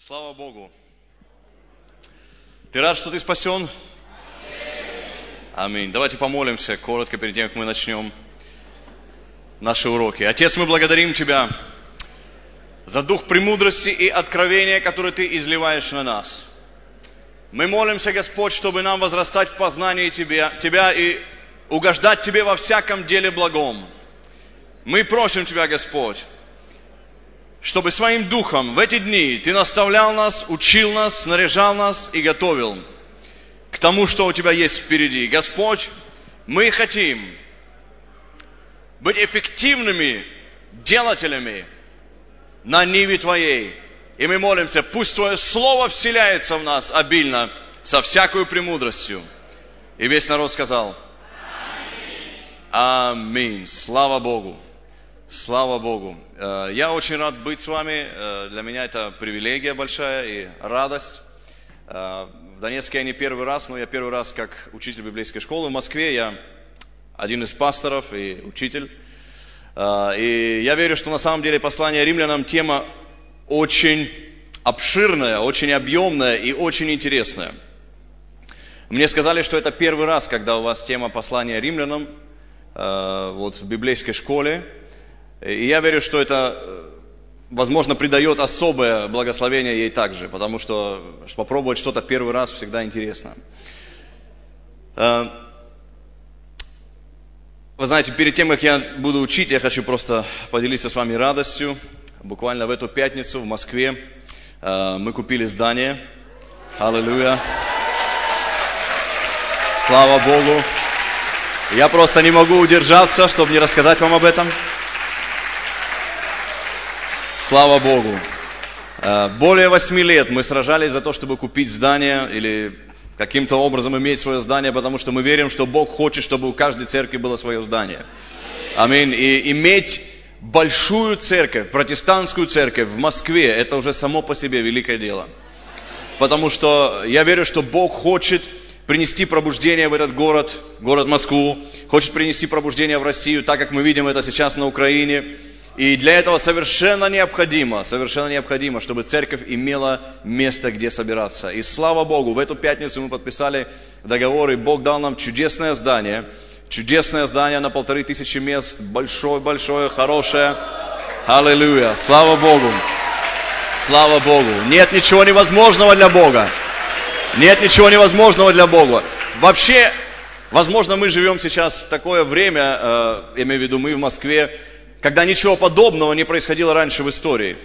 Слава Богу. Ты рад, что ты спасен? Аминь. Давайте помолимся коротко перед тем, как мы начнем наши уроки. Отец, мы благодарим Тебя за дух премудрости и откровения, который Ты изливаешь на нас. Мы молимся, Господь, чтобы нам возрастать в познании Тебя, Тебя и угождать Тебе во всяком деле благом. Мы просим Тебя, Господь, чтобы своим духом в эти дни Ты наставлял нас, учил нас, снаряжал нас и готовил к тому, что у Тебя есть впереди. Господь, мы хотим быть эффективными делателями на ниве Твоей. И мы молимся, пусть Твое Слово вселяется в нас обильно, со всякой премудростью. И весь народ сказал, Аминь. Слава Богу. Слава Богу. Э, я очень рад быть с вами. Э, для меня это привилегия большая и радость. Э, в Донецке я не первый раз, но я первый раз как учитель библейской школы. В Москве я один из пасторов и учитель. И я верю, что на самом деле послание римлянам тема очень обширная, очень объемная и очень интересная. Мне сказали, что это первый раз, когда у вас тема послания римлянам вот в библейской школе. И я верю, что это, э, возможно, придает особое благословение ей также, потому что попробовать что-то первый раз всегда интересно. Э, вы знаете, перед тем, как я буду учить, я хочу просто поделиться с вами радостью. Буквально в эту пятницу в Москве э, мы купили здание. Аллилуйя. Слава Богу. Я просто не могу удержаться, чтобы не рассказать вам об этом. Слава Богу. Э, более восьми лет мы сражались за то, чтобы купить здание или каким-то образом иметь свое здание, потому что мы верим, что Бог хочет, чтобы у каждой церкви было свое здание. Аминь. И иметь большую церковь, протестантскую церковь в Москве, это уже само по себе великое дело. Потому что я верю, что Бог хочет принести пробуждение в этот город, город Москву, хочет принести пробуждение в Россию, так как мы видим это сейчас на Украине. И для этого совершенно необходимо, совершенно необходимо, чтобы церковь имела место, где собираться. И слава Богу, в эту пятницу мы подписали договор, и Бог дал нам чудесное здание, чудесное здание на полторы тысячи мест, большое-большое, хорошее. Аллилуйя, слава Богу, слава Богу. Нет ничего невозможного для Бога. Нет ничего невозможного для Бога. Вообще, возможно, мы живем сейчас в такое время, э, я имею в виду мы в Москве, когда ничего подобного не происходило раньше в истории.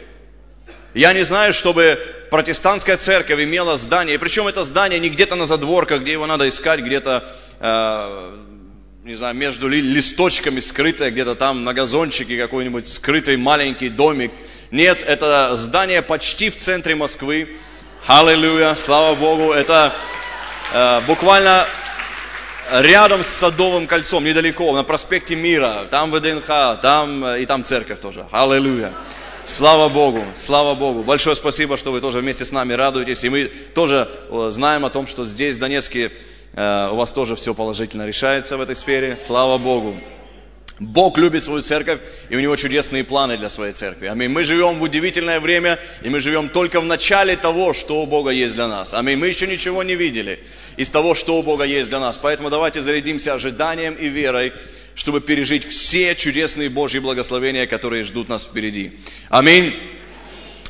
Я не знаю, чтобы протестантская церковь имела здание, причем это здание не где-то на задворках, где его надо искать, где-то, э, не знаю, между листочками скрытое, где-то там на газончике какой-нибудь скрытый маленький домик. Нет, это здание почти в центре Москвы. Аллилуйя, слава Богу. Это э, буквально рядом с Садовым кольцом, недалеко, на проспекте Мира, там ВДНХ, там э, и там церковь тоже. Аллилуйя. Слава Богу, слава Богу. Большое спасибо, что вы тоже вместе с нами радуетесь. И мы тоже э, знаем о том, что здесь, в Донецке, э, у вас тоже все положительно решается в этой сфере. Слава Богу. Бог любит свою церковь, и у него чудесные планы для своей церкви. Аминь. Мы живем в удивительное время, и мы живем только в начале того, что у Бога есть для нас. Аминь. Мы еще ничего не видели из того, что у Бога есть для нас. Поэтому давайте зарядимся ожиданием и верой, чтобы пережить все чудесные Божьи благословения, которые ждут нас впереди. Аминь.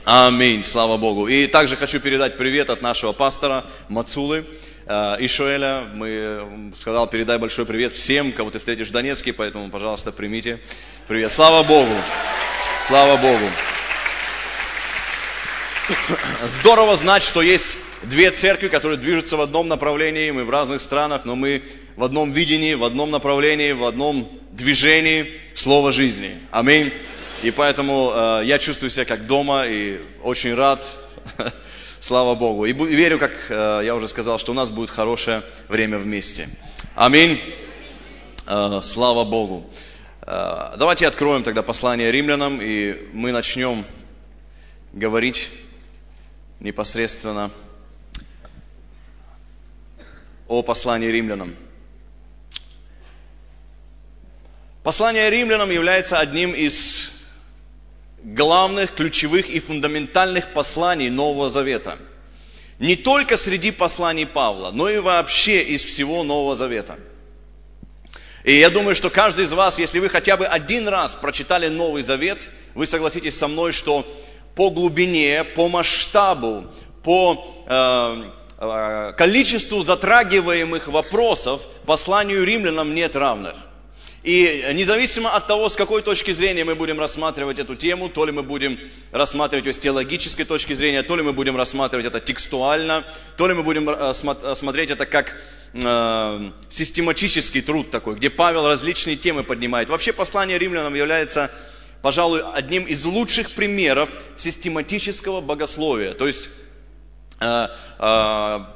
Аминь. Слава Богу. И также хочу передать привет от нашего пастора Мацулы. Э, Ишуэля. Мы сказал, передай большой привет всем, кого ты встретишь в Донецке, поэтому, пожалуйста, примите привет. Слава Богу! Слава Богу! Здорово знать, что есть две церкви, которые движутся в одном направлении, мы в разных странах, но мы в одном видении, в одном направлении, в одном движении слова жизни. Аминь. И поэтому э, я чувствую себя как дома и очень рад Слава Богу. И верю, как э, я уже сказал, что у нас будет хорошее время вместе. Аминь. Э, слава Богу. Э, давайте откроем тогда послание римлянам, и мы начнем говорить непосредственно о послании римлянам. Послание римлянам является одним из главных, ключевых и фундаментальных посланий Нового Завета. Не только среди посланий Павла, но и вообще из всего Нового Завета. И я думаю, что каждый из вас, если вы хотя бы один раз прочитали Новый Завет, вы согласитесь со мной, что по глубине, по масштабу, по э, э, количеству затрагиваемых вопросов посланию римлянам нет равных. И независимо от того, с какой точки зрения мы будем рассматривать эту тему, то ли мы будем рассматривать ее с теологической точки зрения, то ли мы будем рассматривать это текстуально, то ли мы будем э, э, смотреть это как э, систематический труд такой, где Павел различные темы поднимает. Вообще послание римлянам является, пожалуй, одним из лучших примеров систематического богословия. То есть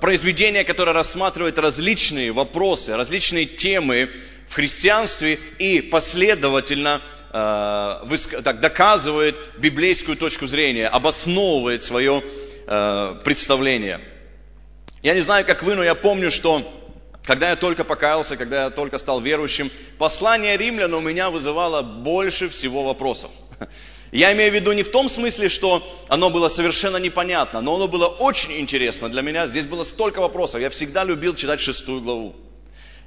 произведение, которое рассматривает различные вопросы, различные темы, в христианстве и последовательно э, так, доказывает библейскую точку зрения, обосновывает свое э, представление. Я не знаю, как вы, но я помню, что когда я только покаялся, когда я только стал верующим, послание римлян у меня вызывало больше всего вопросов. Я имею в виду не в том смысле, что оно было совершенно непонятно, но оно было очень интересно для меня. Здесь было столько вопросов. Я всегда любил читать шестую главу.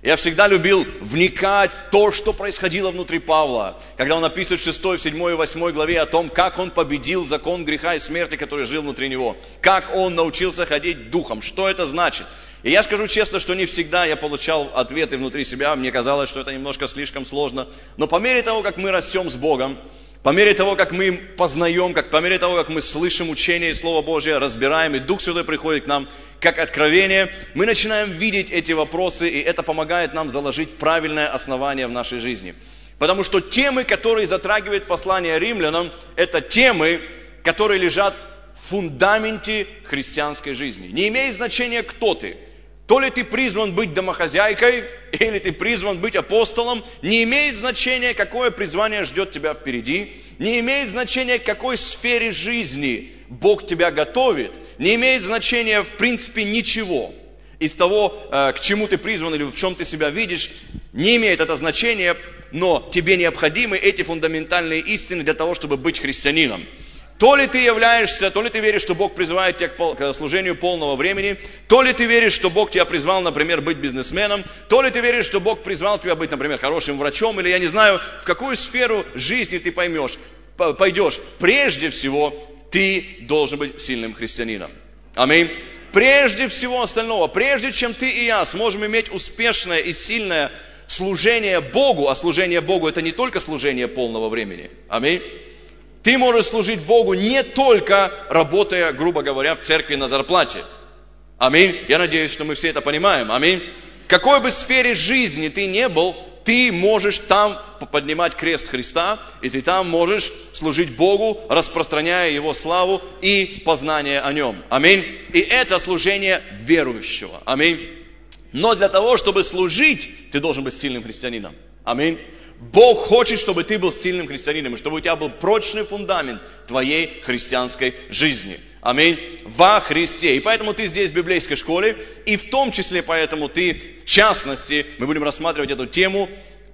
Я всегда любил вникать в то, что происходило внутри Павла, когда он описывает в 6, 7 и 8 главе о том, как он победил закон греха и смерти, который жил внутри него, как он научился ходить духом, что это значит. И я скажу честно, что не всегда я получал ответы внутри себя, мне казалось, что это немножко слишком сложно, но по мере того, как мы растем с Богом, по мере того, как мы познаем, как, по мере того, как мы слышим учение и Слово Божье, разбираем, и Дух Святой приходит к нам как откровение, мы начинаем видеть эти вопросы, и это помогает нам заложить правильное основание в нашей жизни. Потому что темы, которые затрагивает послание римлянам, это темы, которые лежат в фундаменте христианской жизни. Не имеет значения, кто ты – то ли ты призван быть домохозяйкой, или ты призван быть апостолом, не имеет значения, какое призвание ждет тебя впереди, не имеет значения, к какой сфере жизни Бог тебя готовит, не имеет значения, в принципе, ничего из того, э, к чему ты призван или в чем ты себя видишь, не имеет это значения, но тебе необходимы эти фундаментальные истины для того, чтобы быть христианином. То ли ты являешься, то ли ты веришь, что Бог призывает тебя к служению полного времени, то ли ты веришь, что Бог тебя призвал, например, быть бизнесменом, то ли ты веришь, что Бог призвал тебя быть, например, хорошим врачом, или я не знаю, в какую сферу жизни ты поймешь, пойдешь. Прежде всего, ты должен быть сильным христианином. Аминь. Прежде всего остального, прежде чем ты и я сможем иметь успешное и сильное служение Богу, а служение Богу это не только служение полного времени. Аминь ты можешь служить Богу не только работая, грубо говоря, в церкви на зарплате. Аминь. Я надеюсь, что мы все это понимаем. Аминь. В какой бы сфере жизни ты не был, ты можешь там поднимать крест Христа, и ты там можешь служить Богу, распространяя Его славу и познание о Нем. Аминь. И это служение верующего. Аминь. Но для того, чтобы служить, ты должен быть сильным христианином. Аминь. Бог хочет, чтобы ты был сильным христианином, и чтобы у тебя был прочный фундамент твоей христианской жизни. Аминь. Во Христе. И поэтому ты здесь в библейской школе, и в том числе поэтому ты, в частности, мы будем рассматривать эту тему,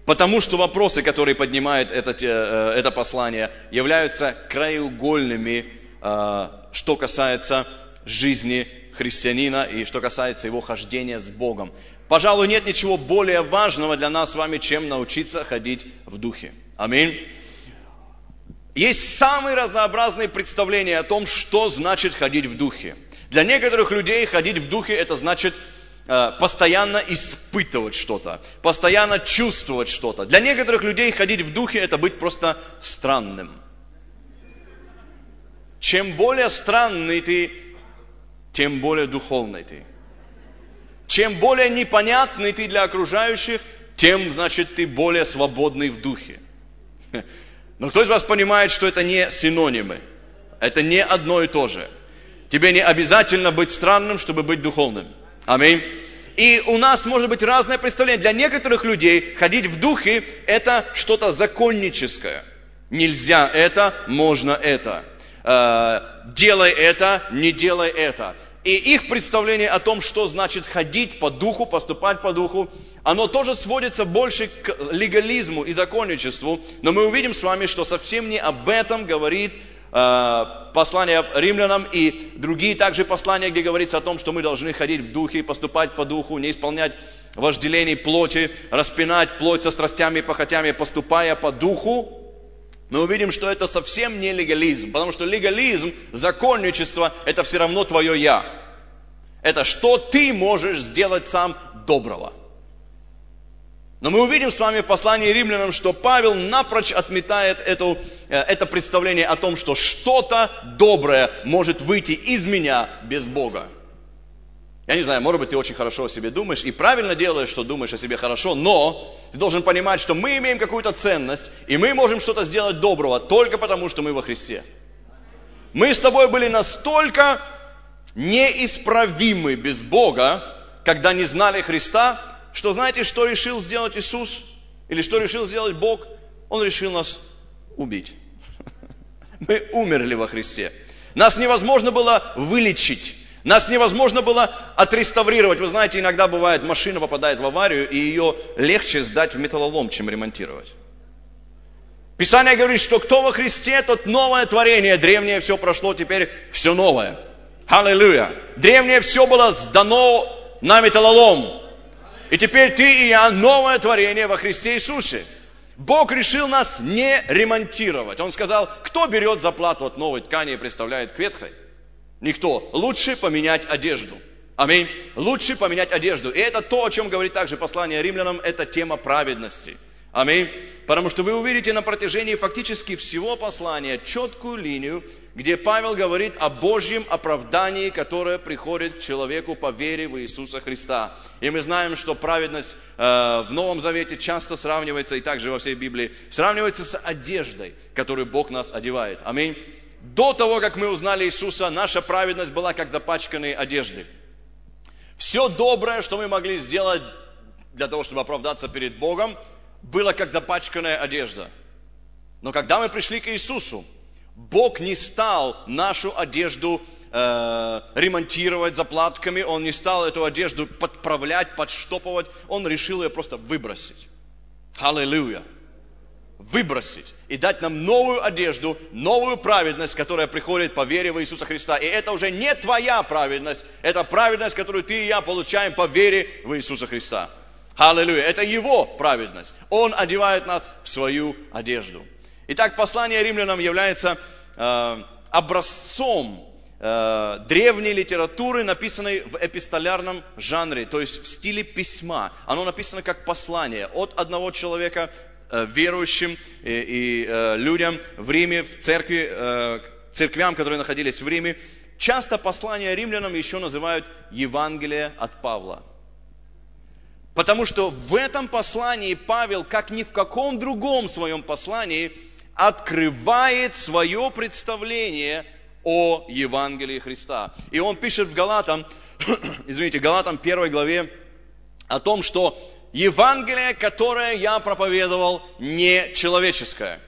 потому что вопросы, которые поднимает это, э, это послание, являются краеугольными, э, что касается жизни христианина и что касается его хождения с Богом. Пожалуй, нет ничего более важного для нас с вами, чем научиться ходить в духе. Аминь. Есть самые разнообразные представления о том, что значит ходить в духе. Для некоторых людей ходить в духе это значит э, постоянно испытывать что-то, постоянно чувствовать что-то. Для некоторых людей ходить в духе это быть просто странным. Чем более странный ты, тем более духовный ты. Чем более непонятный ты для окружающих, тем, значит, ты более свободный в духе. Но кто из вас понимает, что это не синонимы? Это не одно и то же. Тебе не обязательно быть странным, чтобы быть духовным. Аминь. И у нас может быть разное представление. Для некоторых людей ходить в духе – это что-то законническое. Нельзя это, можно это. Э, делай это, не делай это. И их представление о том, что значит ходить по духу, поступать по духу, оно тоже сводится больше к легализму и законничеству. Но мы увидим с вами, что совсем не об этом говорит э, послание римлянам и другие также послания, где говорится о том, что мы должны ходить в духе, поступать по духу, не исполнять вожделений плоти, распинать плоть со страстями и похотями, поступая по духу, мы увидим, что это совсем не легализм, потому что легализм, законничество, это все равно твое «я». Это что ты можешь сделать сам доброго. Но мы увидим с вами в послании римлянам, что Павел напрочь отметает эту, э, это представление о том, что что-то доброе может выйти из меня без Бога. Я не знаю, может быть, ты очень хорошо о себе думаешь и правильно делаешь, что думаешь о себе хорошо, но ты должен понимать, что мы имеем какую-то ценность, и мы можем что-то сделать доброго только потому, что мы во Христе. Мы с тобой были настолько неисправимы без Бога, когда не знали Христа, что знаете, что решил сделать Иисус? Или что решил сделать Бог? Он решил нас убить. Мы умерли во Христе. Нас невозможно было вылечить. Нас невозможно было отреставрировать. Вы знаете, иногда бывает, машина попадает в аварию, и ее легче сдать в металлолом, чем ремонтировать. Писание говорит, что кто во Христе, тот новое творение. Древнее все прошло, теперь все новое. Аллилуйя. Древнее все было сдано на металлолом. И теперь ты и я новое творение во Христе Иисусе. Бог решил нас не ремонтировать. Он сказал, кто берет заплату от новой ткани и представляет к ветхой? Никто. Лучше поменять одежду. Аминь. Лучше поменять одежду. И это то, о чем говорит также послание римлянам, это тема праведности. Аминь. Потому что вы увидите на протяжении фактически всего послания четкую линию, где Павел говорит о Божьем оправдании, которое приходит к человеку по вере в Иисуса Христа. И мы знаем, что праведность э, в Новом Завете часто сравнивается, и также во всей Библии, сравнивается с одеждой, которую Бог нас одевает. Аминь. До того, как мы узнали Иисуса, наша праведность была как запачканные одежды. Все доброе, что мы могли сделать для того, чтобы оправдаться перед Богом, было как запачканная одежда. Но когда мы пришли к Иисусу, Бог не стал нашу одежду э, ремонтировать заплатками, Он не стал эту одежду подправлять, подштопывать, Он решил ее просто выбросить. Аллилуйя выбросить и дать нам новую одежду, новую праведность, которая приходит по вере в Иисуса Христа. И это уже не твоя праведность, это праведность, которую ты и я получаем по вере в Иисуса Христа. Аллилуйя. Это Его праведность. Он одевает нас в свою одежду. Итак, послание римлянам является э, образцом э, древней литературы, написанной в эпистолярном жанре, то есть в стиле письма. Оно написано как послание от одного человека верующим и, и э, людям в Риме, в церкви, э, церквям, которые находились в Риме. Часто послание римлянам еще называют Евангелие от Павла. Потому что в этом послании Павел, как ни в каком другом своем послании, открывает свое представление о Евангелии Христа. И он пишет в Галатам, извините, Галатам 1 главе о том, что Евангелие, которое я проповедовал, не человеческое.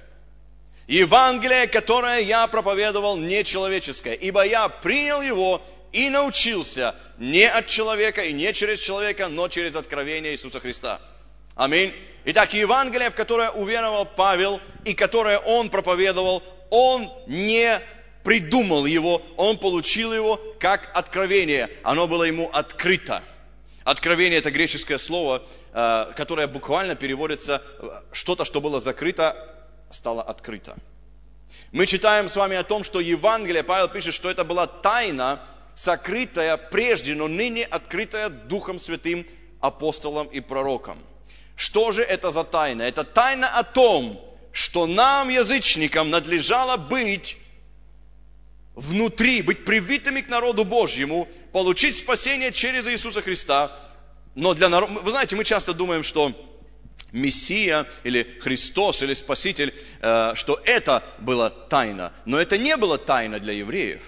Евангелие, которое я проповедовал, не человеческое. Ибо я принял его и научился не от человека и не через человека, но через откровение Иисуса Христа. Аминь. Итак, Евангелие, в которое уверовал Павел и которое он проповедовал, он не придумал его, он получил его как откровение. Оно было ему открыто. Откровение – это греческое слово, Э, которая буквально переводится «что-то, что было закрыто, стало открыто». Мы читаем с вами о том, что Евангелие, Павел пишет, что это была тайна, сокрытая прежде, но ныне открытая Духом Святым апостолом и пророком. Что же это за тайна? Это тайна о том, что нам, язычникам, надлежало быть внутри, быть привитыми к народу Божьему, получить спасение через Иисуса Христа – но для народа, вы знаете, мы часто думаем, что Мессия или Христос или Спаситель, э, что это была тайна. Но это не было тайна для евреев.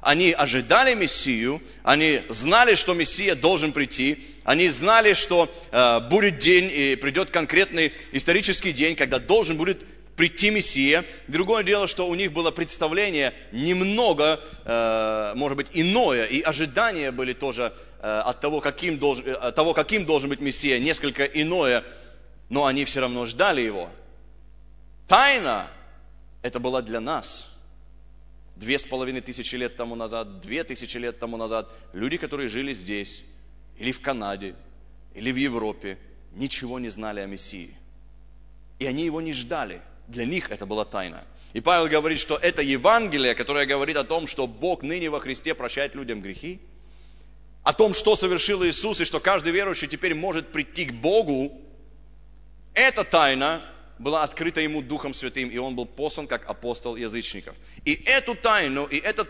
Они ожидали Мессию, они знали, что Мессия должен прийти, они знали, что э, будет день и придет конкретный исторический день, когда должен будет прийти Мессия. Другое дело, что у них было представление немного, э, может быть, иное, и ожидания были тоже от того каким, должен, от э, того, каким должен быть Мессия, несколько иное, но они все равно ждали его. Тайна это была для нас. две с половиной тысячи лет тому назад, две тысячи лет тому назад, люди, которые жили здесь, или в Канаде, или в Европе, ничего не знали о Мессии. И они его не ждали. Для них это была тайна. И Павел говорит, что это Евангелие, которое говорит о том, что Бог ныне во Христе прощает людям грехи, о том, что совершил Иисус, и что каждый верующий теперь может прийти к Богу, эта тайна была открыта ему Духом Святым, и он был послан как апостол язычников. И эту тайну, и этот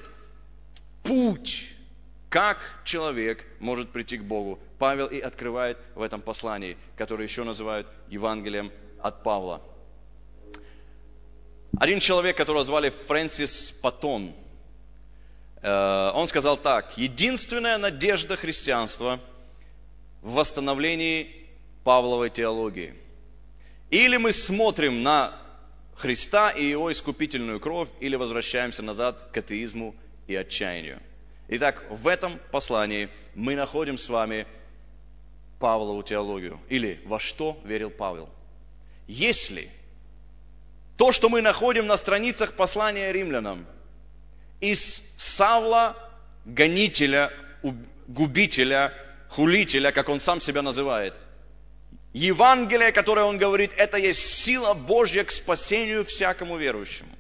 путь, как человек может прийти к Богу, Павел и открывает в этом послании, которое еще называют Евангелием от Павла. Один человек, которого звали Фрэнсис Патон, он сказал так, единственная надежда христианства в восстановлении Павловой теологии – или мы смотрим на Христа и Его искупительную кровь, или возвращаемся назад к атеизму и отчаянию. Итак, в этом послании мы находим с вами Павлову теологию, или во что верил Павел. Если то, что мы находим на страницах послания римлянам, из Савла, гонителя, губителя, хулителя, как он сам себя называет, Евангелие, которое он говорит, это есть сила Божья к спасению всякому верующему.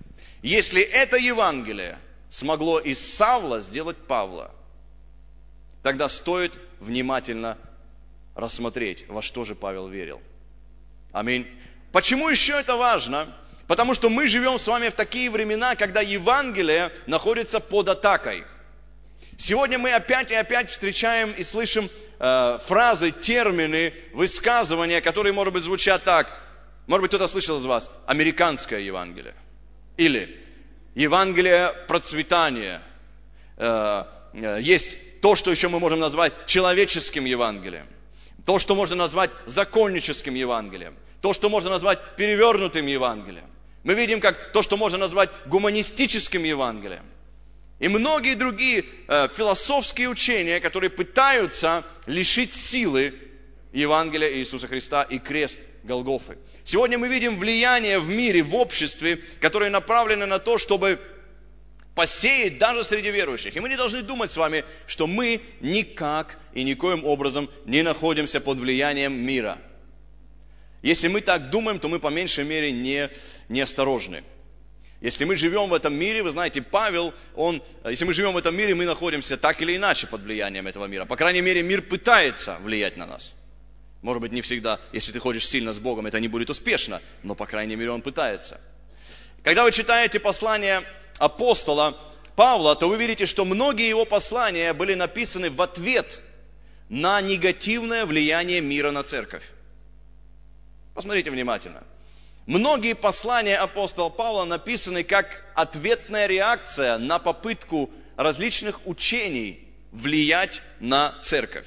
Если это Евангелие смогло из Савла сделать Павла, тогда стоит внимательно рассмотреть, во что же Павел верил. Аминь. Почему еще это важно? Потому что мы живем с вами в такие времена, когда Евангелие находится под атакой. Сегодня мы опять и опять встречаем и слышим э, фразы, термины, высказывания, которые, может быть, звучат так. Может быть, кто-то слышал из вас американское Евангелие. Или Евангелие процветания. Э, э, есть то, что еще мы можем назвать человеческим Евангелием. То, что можно назвать законническим Евангелием. То, что можно назвать перевернутым Евангелием. Мы видим, как то, что можно назвать гуманистическим Евангелием. И многие другие э, философские учения, которые пытаются лишить силы Евангелия Иисуса Христа и крест Голгофы. Сегодня мы видим влияние в мире, в обществе, которое направлено на то, чтобы посеять даже среди верующих. И мы не должны думать с вами, что мы никак и никоим образом не находимся под влиянием мира. Если мы так думаем, то мы по меньшей мере не, неосторожны. Если мы живем в этом мире, вы знаете, Павел, он, если мы живем в этом мире, мы находимся так или иначе под влиянием этого мира. По крайней мере, мир пытается влиять на нас. Может быть, не всегда, если ты ходишь сильно с Богом, это не будет успешно, но, по крайней мере, он пытается. Когда вы читаете послание апостола Павла, то вы видите, что многие его послания были написаны в ответ на негативное влияние мира на церковь. Посмотрите внимательно. Многие послания апостола Павла написаны как ответная реакция на попытку различных учений влиять на церковь.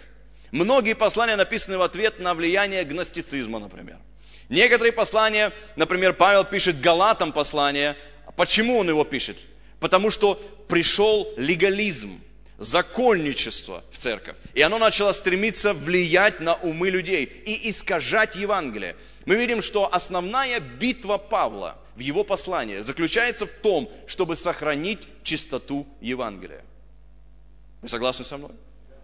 Многие послания написаны в ответ на влияние гностицизма, например. Некоторые послания, например, Павел пишет Галатам послание. Почему он его пишет? Потому что пришел легализм, законничество в церковь. И оно начало стремиться влиять на умы людей и искажать Евангелие мы видим, что основная битва Павла в его послании заключается в том, чтобы сохранить чистоту Евангелия. Вы согласны со мной?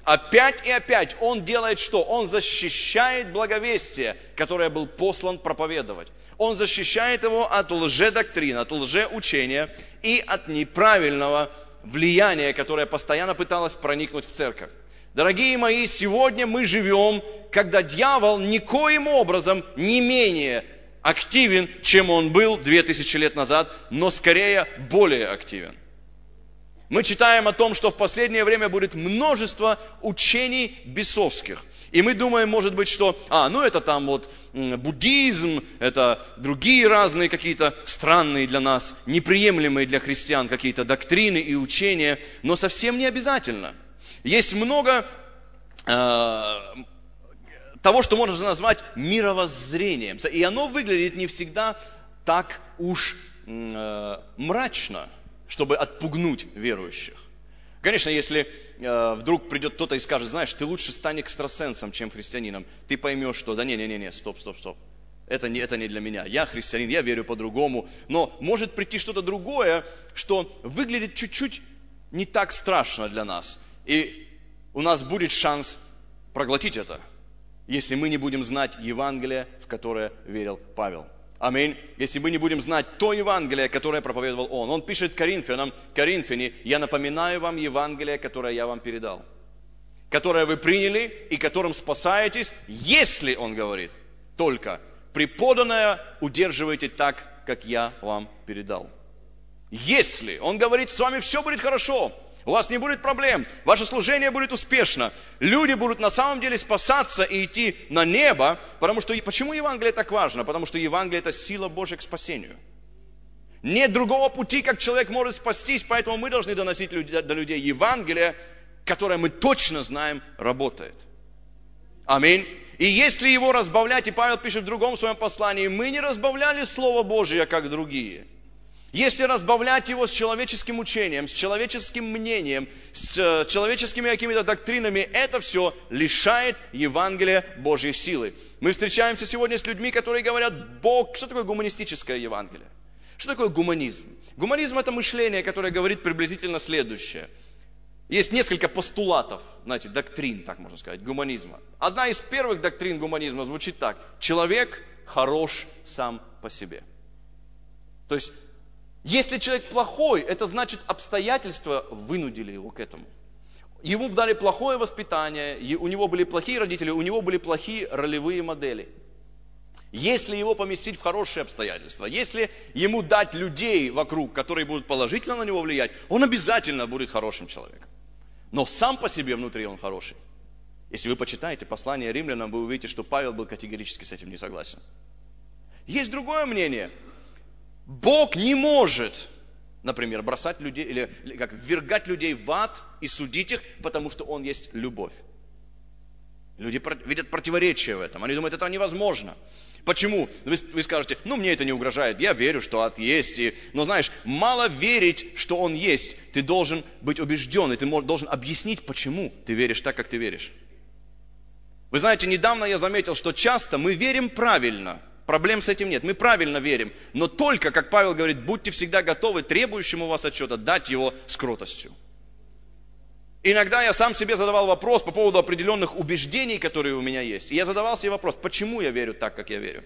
Опять и опять он делает что? Он защищает благовестие, которое был послан проповедовать. Он защищает его от лжедоктрин, от лжеучения и от неправильного влияния, которое постоянно пыталось проникнуть в церковь. Дорогие мои, сегодня мы живем, когда дьявол никоим образом не менее активен, чем он был 2000 лет назад, но скорее более активен. Мы читаем о том, что в последнее время будет множество учений бесовских. И мы думаем, может быть, что, а, ну это там вот буддизм, это другие разные какие-то странные для нас, неприемлемые для христиан какие-то доктрины и учения, но совсем не обязательно – есть много э, того, что можно назвать мировоззрением. И оно выглядит не всегда так уж э, мрачно, чтобы отпугнуть верующих. Конечно, если э, вдруг придет кто-то и скажет, знаешь, ты лучше стань экстрасенсом, чем христианином, ты поймешь, что да не-не-не, стоп, стоп, стоп. это не, это не для меня. Я христианин, я верю по-другому. Но может прийти что-то другое, что выглядит чуть-чуть не так страшно для нас. И у нас будет шанс проглотить это, если мы не будем знать Евангелие, в которое верил Павел. Аминь. Если мы не будем знать то Евангелие, которое проповедовал он. Он пишет Коринфянам, Коринфяне, я напоминаю вам Евангелие, которое я вам передал, которое вы приняли и которым спасаетесь, если, он говорит, только преподанное удерживайте так, как я вам передал. Если, он говорит, с вами все будет хорошо, у вас не будет проблем, ваше служение будет успешно. Люди будут на самом деле спасаться и идти на небо, потому что, почему Евангелие так важно? Потому что Евангелие это сила Божья к спасению. Нет другого пути, как человек может спастись, поэтому мы должны доносить до людей Евангелие, которое мы точно знаем работает. Аминь. И если его разбавлять, и Павел пишет в другом своем послании, мы не разбавляли Слово Божие, как другие – если разбавлять его с человеческим учением, с человеческим мнением, с э, человеческими какими-то доктринами, это все лишает Евангелия Божьей силы. Мы встречаемся сегодня с людьми, которые говорят, Бог, что такое гуманистическое Евангелие? Что такое гуманизм? Гуманизм это мышление, которое говорит приблизительно следующее. Есть несколько постулатов, знаете, доктрин, так можно сказать, гуманизма. Одна из первых доктрин гуманизма звучит так. Человек хорош сам по себе. То есть если человек плохой, это значит обстоятельства вынудили его к этому. Ему дали плохое воспитание, у него были плохие родители, у него были плохие ролевые модели. Если его поместить в хорошие обстоятельства, если ему дать людей вокруг, которые будут положительно на него влиять, он обязательно будет хорошим человеком. Но сам по себе внутри он хороший. Если вы почитаете послание римлянам, вы увидите, что Павел был категорически с этим не согласен. Есть другое мнение – Бог не может, например, бросать людей или, как ввергать людей в ад и судить их, потому что Он есть любовь. Люди видят противоречие в этом. Они думают, это невозможно. Почему? Вы, вы скажете, ну мне это не угрожает, я верю, что ад есть. И... Но знаешь, мало верить, что он есть. Ты должен быть убежден, и ты должен объяснить, почему ты веришь так, как ты веришь. Вы знаете, недавно я заметил, что часто мы верим правильно – Проблем с этим нет. Мы правильно верим. Но только, как Павел говорит, будьте всегда готовы требующему вас отчета дать его с кротостью. Иногда я сам себе задавал вопрос по поводу определенных убеждений, которые у меня есть. И я задавал себе вопрос, почему я верю так, как я верю?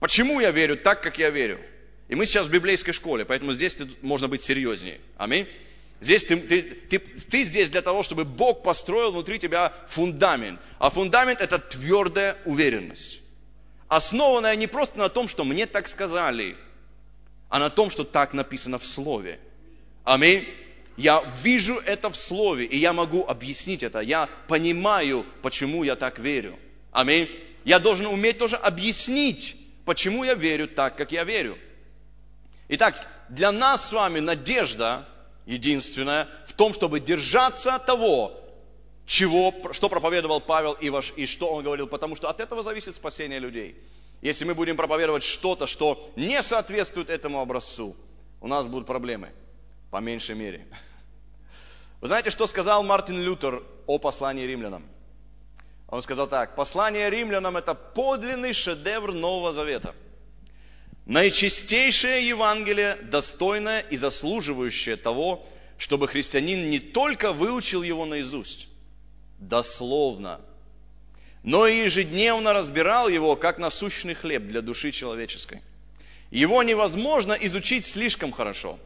Почему я верю так, как я верю? И мы сейчас в библейской школе, поэтому здесь можно быть серьезнее. Аминь. Здесь ты, ты, ты, ты здесь для того, чтобы Бог построил внутри тебя фундамент. А фундамент это твердая уверенность. Основанная не просто на том, что мне так сказали, а на том, что так написано в Слове. Аминь. Я вижу это в Слове, и я могу объяснить это. Я понимаю, почему я так верю. Аминь. Я должен уметь тоже объяснить, почему я верю так, как я верю. Итак, для нас с вами надежда единственное, в том, чтобы держаться того, чего, что проповедовал Павел и, ваш, и что он говорил, потому что от этого зависит спасение людей. Если мы будем проповедовать что-то, что не соответствует этому образцу, у нас будут проблемы, по меньшей мере. Вы знаете, что сказал Мартин Лютер о послании римлянам? Он сказал так, послание римлянам это подлинный шедевр Нового Завета – Наичистейшее Евангелие, достойное и заслуживающее того, чтобы христианин не только выучил его наизусть, дословно, но и ежедневно разбирал его, как насущный хлеб для души человеческой. Его невозможно изучить слишком хорошо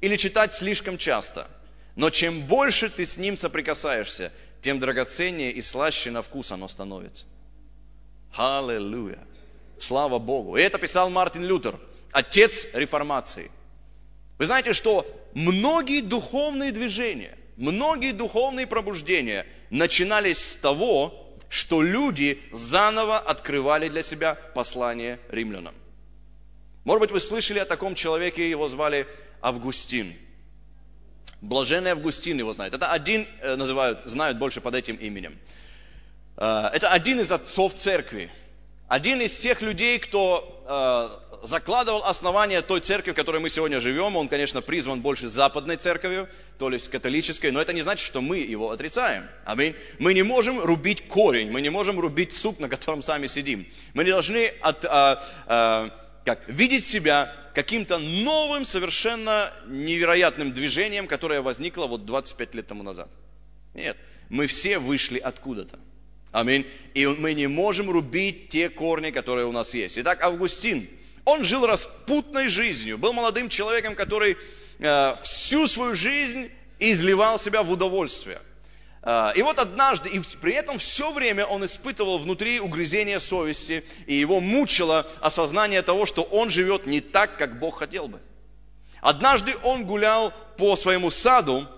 или читать слишком часто, но чем больше ты с ним соприкасаешься, тем драгоценнее и слаще на вкус оно становится. Аллилуйя! Слава Богу. И это писал Мартин Лютер, отец реформации. Вы знаете, что многие духовные движения, многие духовные пробуждения начинались с того, что люди заново открывали для себя послание римлянам. Может быть, вы слышали о таком человеке, его звали Августин. Блаженный Августин его знает. Это один, э, называют, знают больше под этим именем. Э, это один из отцов церкви. Один из тех людей, кто закладывал основание той церкви, в которой мы сегодня живем. Он, конечно, призван больше западной церковью, то есть католической, но это не значит, что мы его отрицаем. Аминь. Мы не можем рубить корень, мы не можем рубить сук, на котором сами сидим. Мы не должны от, а, а, как, видеть себя каким-то новым, совершенно невероятным движением, которое возникло вот 25 лет тому назад. Нет, мы все вышли откуда-то. Аминь. И мы не можем рубить те корни, которые у нас есть. Итак, Августин, он жил распутной жизнью, был молодым человеком, который э, всю свою жизнь изливал себя в удовольствие. Э, и вот однажды, и при этом все время он испытывал внутри угрызение совести, и его мучило осознание того, что он живет не так, как Бог хотел бы. Однажды он гулял по своему саду,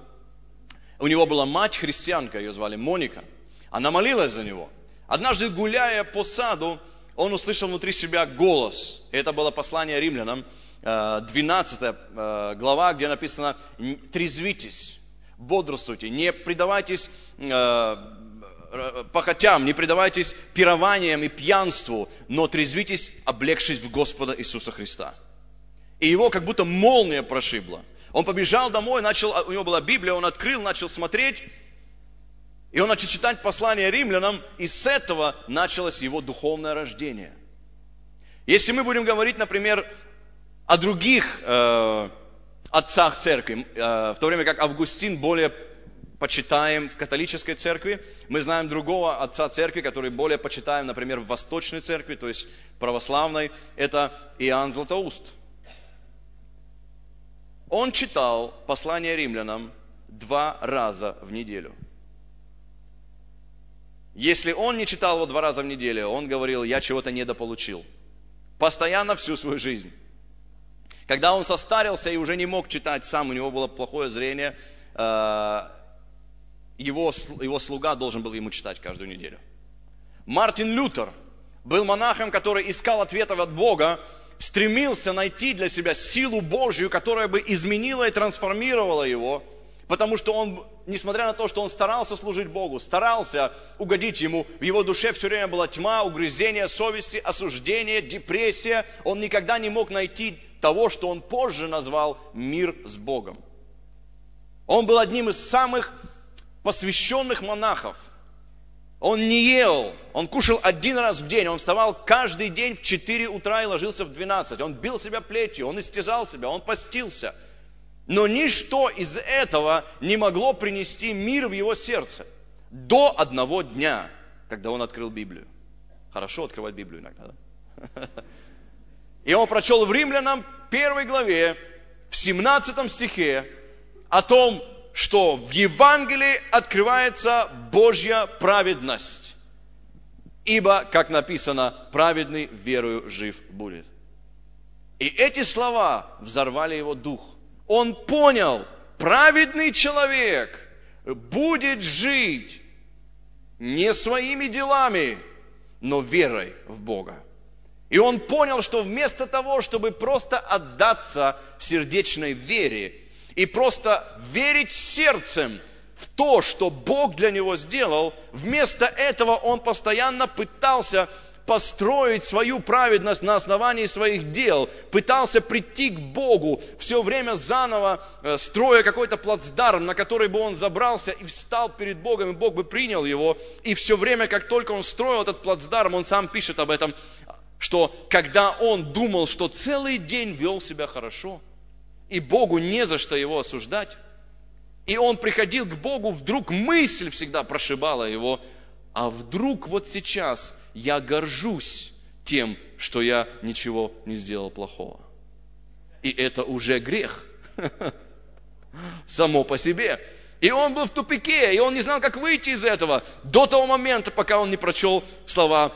у него была мать христианка, ее звали Моника – она молилась за него. Однажды, гуляя по саду, он услышал внутри себя голос. Это было послание римлянам, 12 э, э, глава, где написано «Трезвитесь, бодрствуйте, не предавайтесь э, похотям, не предавайтесь пированиям и пьянству, но трезвитесь, облегшись в Господа Иисуса Христа». И его как будто молния прошибла. Он побежал домой, начал, у него была Библия, он открыл, начал смотреть, и он начал читать послание римлянам, и с этого началось его духовное рождение. Если мы будем говорить, например, о других э, отцах церкви, э, в то время как Августин более почитаем в католической церкви, мы знаем другого отца церкви, который более почитаем, например, в восточной церкви, то есть православной, это Иоанн Златоуст. Он читал послание римлянам два раза в неделю – если он не читал его два раза в неделю, он говорил, я чего-то недополучил. Постоянно всю свою жизнь. Когда он состарился и уже не мог читать сам, у него было плохое зрение, э, его, его слуга должен был ему читать каждую неделю. Мартин Лютер был монахом, который искал ответов от Бога, стремился найти для себя силу Божью, которая бы изменила и трансформировала его – Потому что он, несмотря на то, что он старался служить Богу, старался угодить Ему, в его душе все время была тьма, угрызение совести, осуждение, депрессия. Он никогда не мог найти того, что он позже назвал мир с Богом. Он был одним из самых посвященных монахов. Он не ел, он кушал один раз в день, он вставал каждый день в 4 утра и ложился в 12. Он бил себя плетью, он истязал себя, он постился – но ничто из этого не могло принести мир в его сердце до одного дня, когда он открыл Библию. Хорошо открывать Библию иногда, да? И он прочел в Римлянам первой главе, в 17 стихе, о том, что в Евангелии открывается Божья праведность. Ибо, как написано, праведный верою жив будет. И эти слова взорвали его дух. Он понял, праведный человек будет жить не своими делами, но верой в Бога. И он понял, что вместо того, чтобы просто отдаться сердечной вере и просто верить сердцем в то, что Бог для него сделал, вместо этого он постоянно пытался построить свою праведность на основании своих дел, пытался прийти к Богу, все время заново э, строя какой-то плацдарм, на который бы он забрался и встал перед Богом, и Бог бы принял его. И все время, как только он строил этот плацдарм, он сам пишет об этом, что когда он думал, что целый день вел себя хорошо, и Богу не за что его осуждать, и он приходил к Богу, вдруг мысль всегда прошибала его, а вдруг вот сейчас – я горжусь тем, что я ничего не сделал плохого. И это уже грех. Само по себе. И он был в тупике, и он не знал, как выйти из этого до того момента, пока он не прочел слова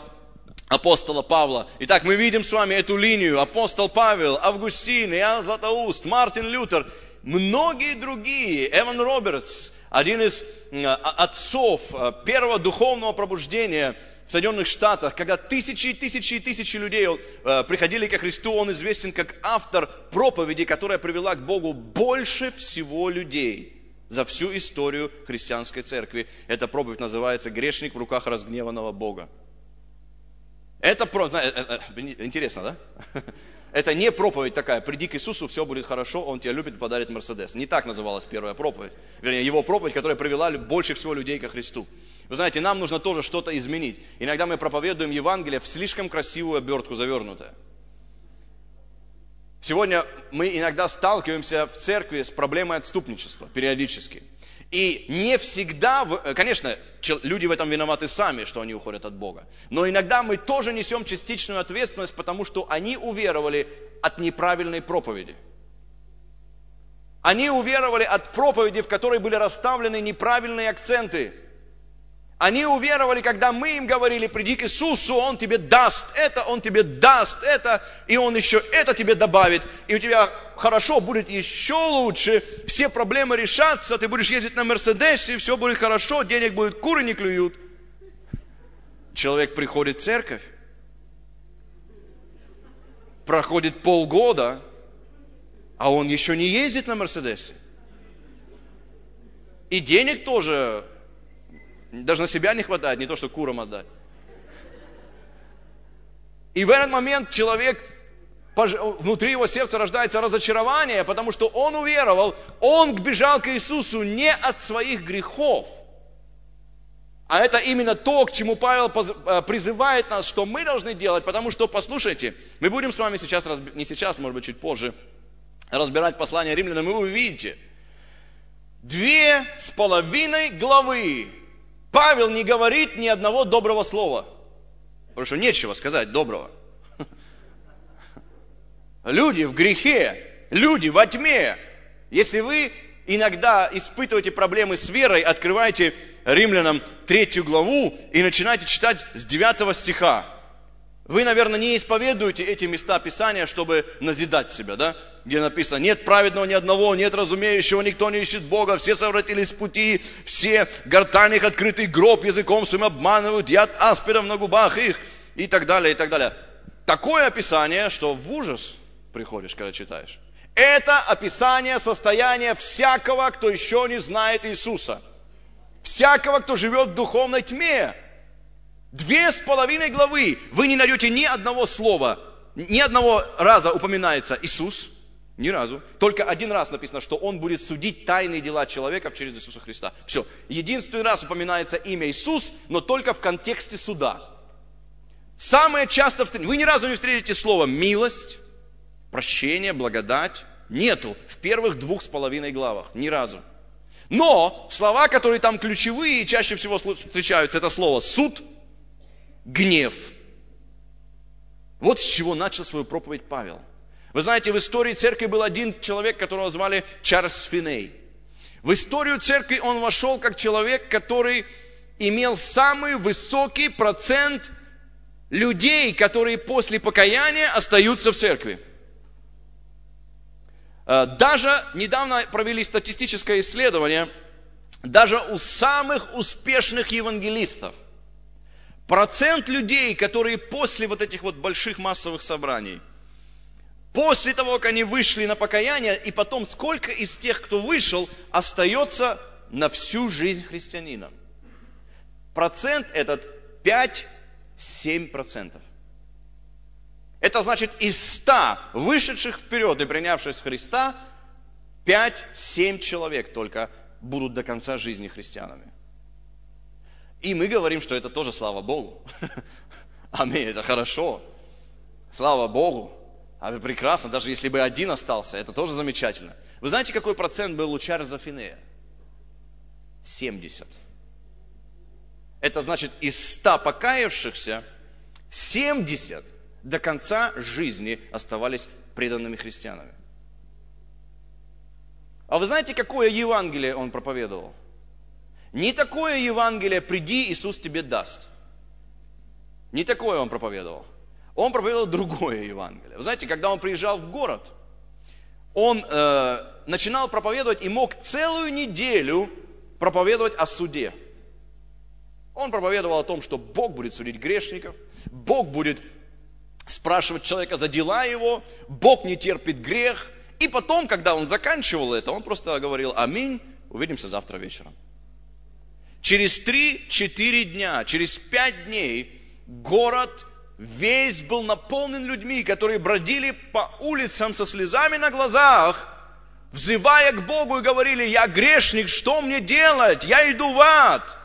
апостола Павла. Итак, мы видим с вами эту линию. Апостол Павел, Августин, Иоанн Златоуст, Мартин Лютер, многие другие, Эван Робертс, один из отцов э, первого духовного пробуждения – в Соединенных Штатах, когда тысячи и тысячи и тысячи людей э, приходили ко Христу, он известен как автор проповеди, которая привела к Богу больше всего людей за всю историю христианской церкви. Эта проповедь называется «Грешник в руках разгневанного Бога». Это про... Э, э, интересно, да? Это не проповедь такая, приди к Иисусу, все будет хорошо, Он тебя любит, подарит Мерседес. Не так называлась первая проповедь. Вернее, его проповедь, которая привела больше всего людей ко Христу. Вы знаете, нам нужно тоже что-то изменить. Иногда мы проповедуем Евангелие в слишком красивую обертку завернутое. Сегодня мы иногда сталкиваемся в церкви с проблемой отступничества периодически. И не всегда, конечно, люди в этом виноваты сами, что они уходят от Бога. Но иногда мы тоже несем частичную ответственность, потому что они уверовали от неправильной проповеди. Они уверовали от проповеди, в которой были расставлены неправильные акценты – они уверовали, когда мы им говорили, приди к Иисусу, Он тебе даст это, Он тебе даст это, и Он еще это тебе добавит, и у тебя хорошо будет еще лучше, все проблемы решатся, ты будешь ездить на Мерседесе, все будет хорошо, денег будет, куры не клюют. Человек приходит в церковь, проходит полгода, а он еще не ездит на Мерседесе. И денег тоже даже на себя не хватает, не то, что курам отдать. И в этот момент человек, внутри его сердца рождается разочарование, потому что он уверовал, он бежал к Иисусу не от своих грехов. А это именно то, к чему Павел э, призывает нас, что мы должны делать, потому что, послушайте, мы будем с вами сейчас, не сейчас, может быть, чуть позже, разбирать послание римлянам, и вы увидите, две с половиной главы Павел не говорит ни одного доброго слова. Потому что нечего сказать доброго. Люди в грехе, люди во тьме. Если вы иногда испытываете проблемы с верой, открывайте римлянам третью главу и начинайте читать с 9 стиха. Вы, наверное, не исповедуете эти места Писания, чтобы назидать себя, да? Где написано, нет праведного ни одного, нет разумеющего, никто не ищет Бога, все совратились с пути, все гортань их открытый гроб, языком своим обманывают, яд аспидов на губах их, и так далее, и так далее. Такое описание, что в ужас приходишь, когда читаешь. Это описание состояния всякого, кто еще не знает Иисуса. Всякого, кто живет в духовной тьме. Две с половиной главы вы не найдете ни одного слова, ни одного раза упоминается Иисус – ни разу. Только один раз написано, что Он будет судить тайные дела человека через Иисуса Христа. Все. Единственный раз упоминается имя Иисус, но только в контексте суда. Самое часто, вы ни разу не встретите слово «милость», «прощение», «благодать». Нету в первых двух с половиной главах. Ни разу. Но слова, которые там ключевые и чаще всего встречаются, это слово «суд», «гнев». Вот с чего начал свою проповедь Павел. Вы знаете, в истории церкви был один человек, которого звали Чарльз Финей. В историю церкви он вошел как человек, который имел самый высокий процент людей, которые после покаяния остаются в церкви. Э, даже недавно провели статистическое исследование, даже у самых успешных евангелистов процент людей, которые после вот этих вот больших массовых собраний После того, как они вышли на покаяние, и потом сколько из тех, кто вышел, остается на всю жизнь христианином? Процент этот 5-7 процентов. Это значит, из 100 вышедших вперед и принявших Христа, 5-7 человек только будут до конца жизни христианами. И мы говорим, что это тоже слава Богу. Аминь, это хорошо. Слава Богу. А прекрасно, даже если бы один остался, это тоже замечательно. Вы знаете, какой процент был у Чарльза Финея? 70. Это значит, из 100 покаявшихся, 70 до конца жизни оставались преданными христианами. А вы знаете, какое Евангелие он проповедовал? Не такое Евангелие «приди, Иисус тебе даст». Не такое он проповедовал – он проповедовал другое Евангелие. Вы знаете, когда он приезжал в город, он э, начинал проповедовать и мог целую неделю проповедовать о суде. Он проповедовал о том, что Бог будет судить грешников, Бог будет спрашивать человека за дела его, Бог не терпит грех. И потом, когда он заканчивал это, он просто говорил «Аминь, увидимся завтра вечером». Через 3-4 дня, через 5 дней город весь был наполнен людьми, которые бродили по улицам со слезами на глазах, взывая к Богу и говорили, я грешник, что мне делать? Я иду в ад.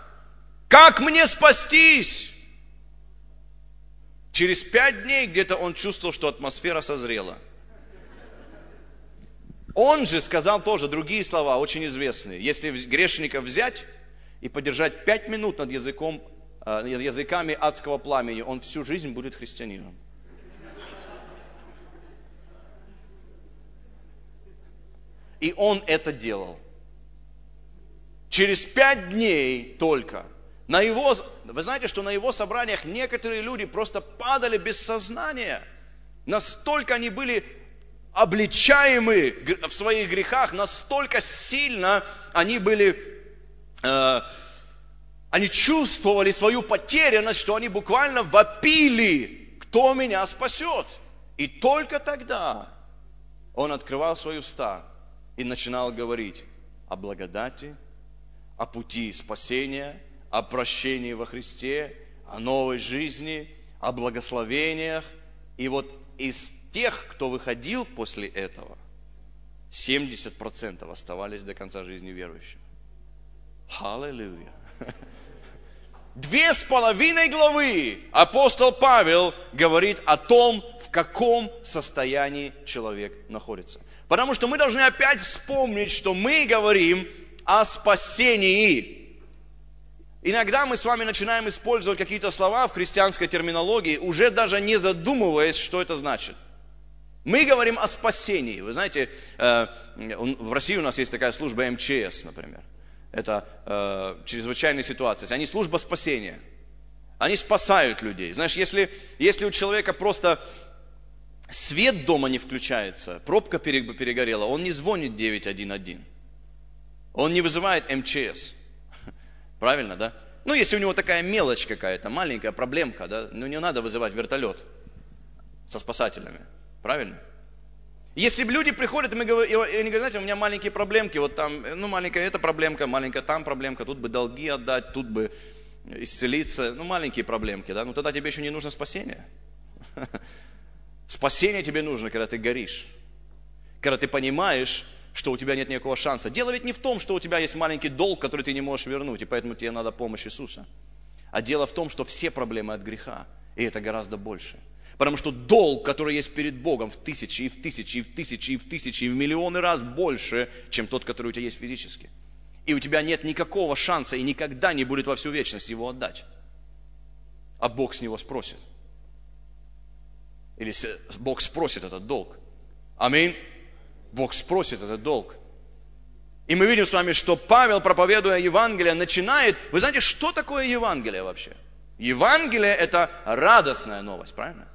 Как мне спастись? Через пять дней где-то он чувствовал, что атмосфера созрела. Он же сказал тоже другие слова, очень известные. Если грешника взять и подержать пять минут над языком, языками адского пламени, он всю жизнь будет христианином. И он это делал. Через пять дней только. На его, вы знаете, что на его собраниях некоторые люди просто падали без сознания. Настолько они были обличаемы в своих грехах, настолько сильно они были, э, они чувствовали свою потерянность, что они буквально вопили, кто меня спасет. И только тогда он открывал свои уста и начинал говорить о благодати, о пути спасения, о прощении во Христе, о новой жизни, о благословениях. И вот из тех, кто выходил после этого, 70% оставались до конца жизни верующими. Аллилуйя. Две с половиной главы апостол Павел говорит о том, в каком состоянии человек находится. Потому что мы должны опять вспомнить, что мы говорим о спасении. Иногда мы с вами начинаем использовать какие-то слова в христианской терминологии, уже даже не задумываясь, что это значит. Мы говорим о спасении. Вы знаете, э, в России у нас есть такая служба МЧС, например. Это э, чрезвычайные ситуации. Они служба спасения. Они спасают людей. Знаешь, если, если у человека просто свет дома не включается, пробка перегорела, он не звонит 911. Он не вызывает МЧС. Правильно, да? Ну, если у него такая мелочь какая-то, маленькая проблемка, да, ну не надо вызывать вертолет со спасателями. Правильно? Если люди приходят, и, мы говорим, и они говорят, знаете, у меня маленькие проблемки, вот там, ну, маленькая эта проблемка, маленькая там проблемка, тут бы долги отдать, тут бы исцелиться, ну, маленькие проблемки, да, ну, тогда тебе еще не нужно спасение. Спасение тебе нужно, когда ты горишь. Когда ты понимаешь, что у тебя нет никакого шанса. Дело ведь не в том, что у тебя есть маленький долг, который ты не можешь вернуть, и поэтому тебе надо помощь Иисуса. А дело в том, что все проблемы от греха, и это гораздо больше. Потому что долг, который есть перед Богом в тысячи, и в тысячи, и в тысячи, и в тысячи, и в миллионы раз больше, чем тот, который у тебя есть физически. И у тебя нет никакого шанса и никогда не будет во всю вечность его отдать. А Бог с него спросит. Или Бог спросит этот долг. Аминь. Бог спросит этот долг. И мы видим с вами, что Павел, проповедуя Евангелие, начинает... Вы знаете, что такое Евангелие вообще? Евангелие – это радостная новость, правильно?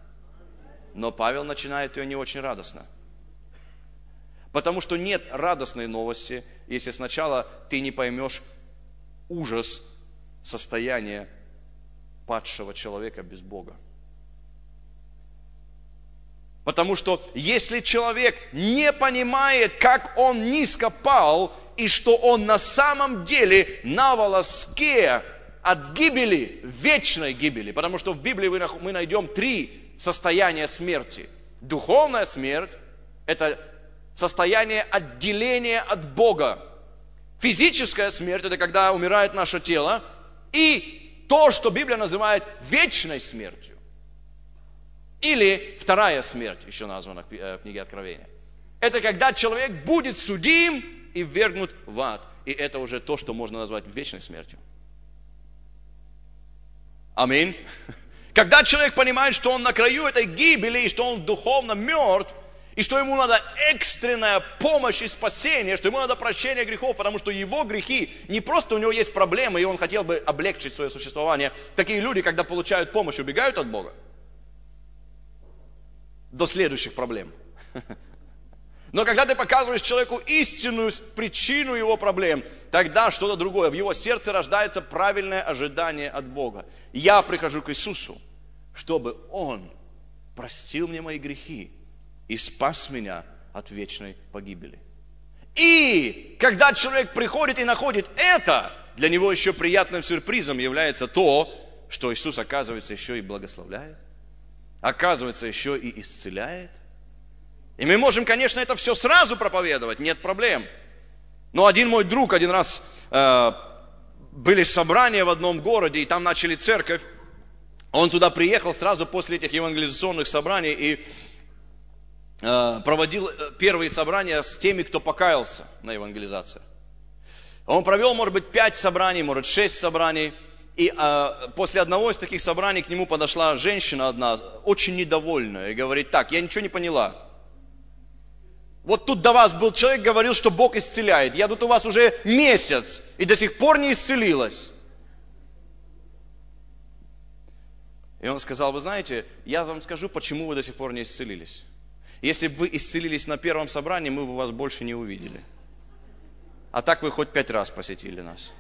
Но Павел начинает ее не очень радостно. Потому что нет радостной новости, если сначала ты не поймешь ужас состояния падшего человека без Бога. Потому что если человек не понимает, как он низко пал, и что он на самом деле на волоске от гибели, вечной гибели, потому что в Библии мы найдем три состояния смерти. Духовная смерть – это состояние отделения от Бога. Физическая смерть – это когда умирает наше тело. И то, что Библия называет вечной смертью. Или вторая смерть, еще названа в книге Откровения. Это когда человек будет судим и ввергнут в ад. И это уже то, что можно назвать вечной смертью. Аминь. Когда человек понимает, что он на краю этой гибели, и что он духовно мертв, и что ему надо экстренная помощь и спасение, что ему надо прощение грехов, потому что его грехи, не просто у него есть проблемы, и он хотел бы облегчить свое существование. Такие люди, когда получают помощь, убегают от Бога до следующих проблем. Но когда ты показываешь человеку истинную причину его проблем, тогда что-то другое. В его сердце рождается правильное ожидание от Бога. Я прихожу к Иисусу, чтобы Он простил мне мои грехи и спас меня от вечной погибели. И когда человек приходит и находит это, для него еще приятным сюрпризом является то, что Иисус, оказывается, еще и благословляет оказывается, еще и исцеляет. И мы можем, конечно, это все сразу проповедовать, нет проблем. Но один мой друг один раз э, были собрания в одном городе, и там начали церковь. Он туда приехал сразу после этих евангелизационных собраний и э, проводил э, первые собрания с теми, кто покаялся на евангелизации. Он провел, может быть, пять собраний, может, шесть собраний. И э, после одного из таких собраний к нему подошла женщина одна, очень недовольная, и говорит, так, я ничего не поняла. Вот тут до вас был человек, говорил, что Бог исцеляет. Я тут у вас уже месяц и до сих пор не исцелилась. И он сказал, вы знаете, я вам скажу, почему вы до сих пор не исцелились. Если бы вы исцелились на первом собрании, мы бы вас больше не увидели. А так вы хоть пять раз посетили нас.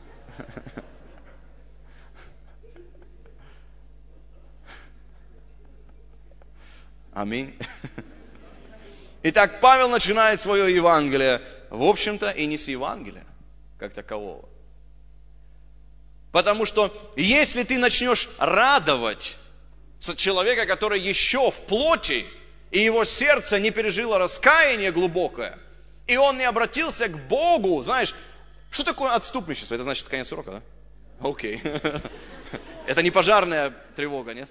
Аминь. Итак, Павел начинает свое Евангелие, в общем-то, и не с Евангелия, как такового. Потому что если ты начнешь радовать человека, который еще в плоти, и его сердце не пережило раскаяние глубокое, и он не обратился к Богу, знаешь, что такое отступничество? Это значит конец срока, да? Окей. Это не пожарная тревога, нет?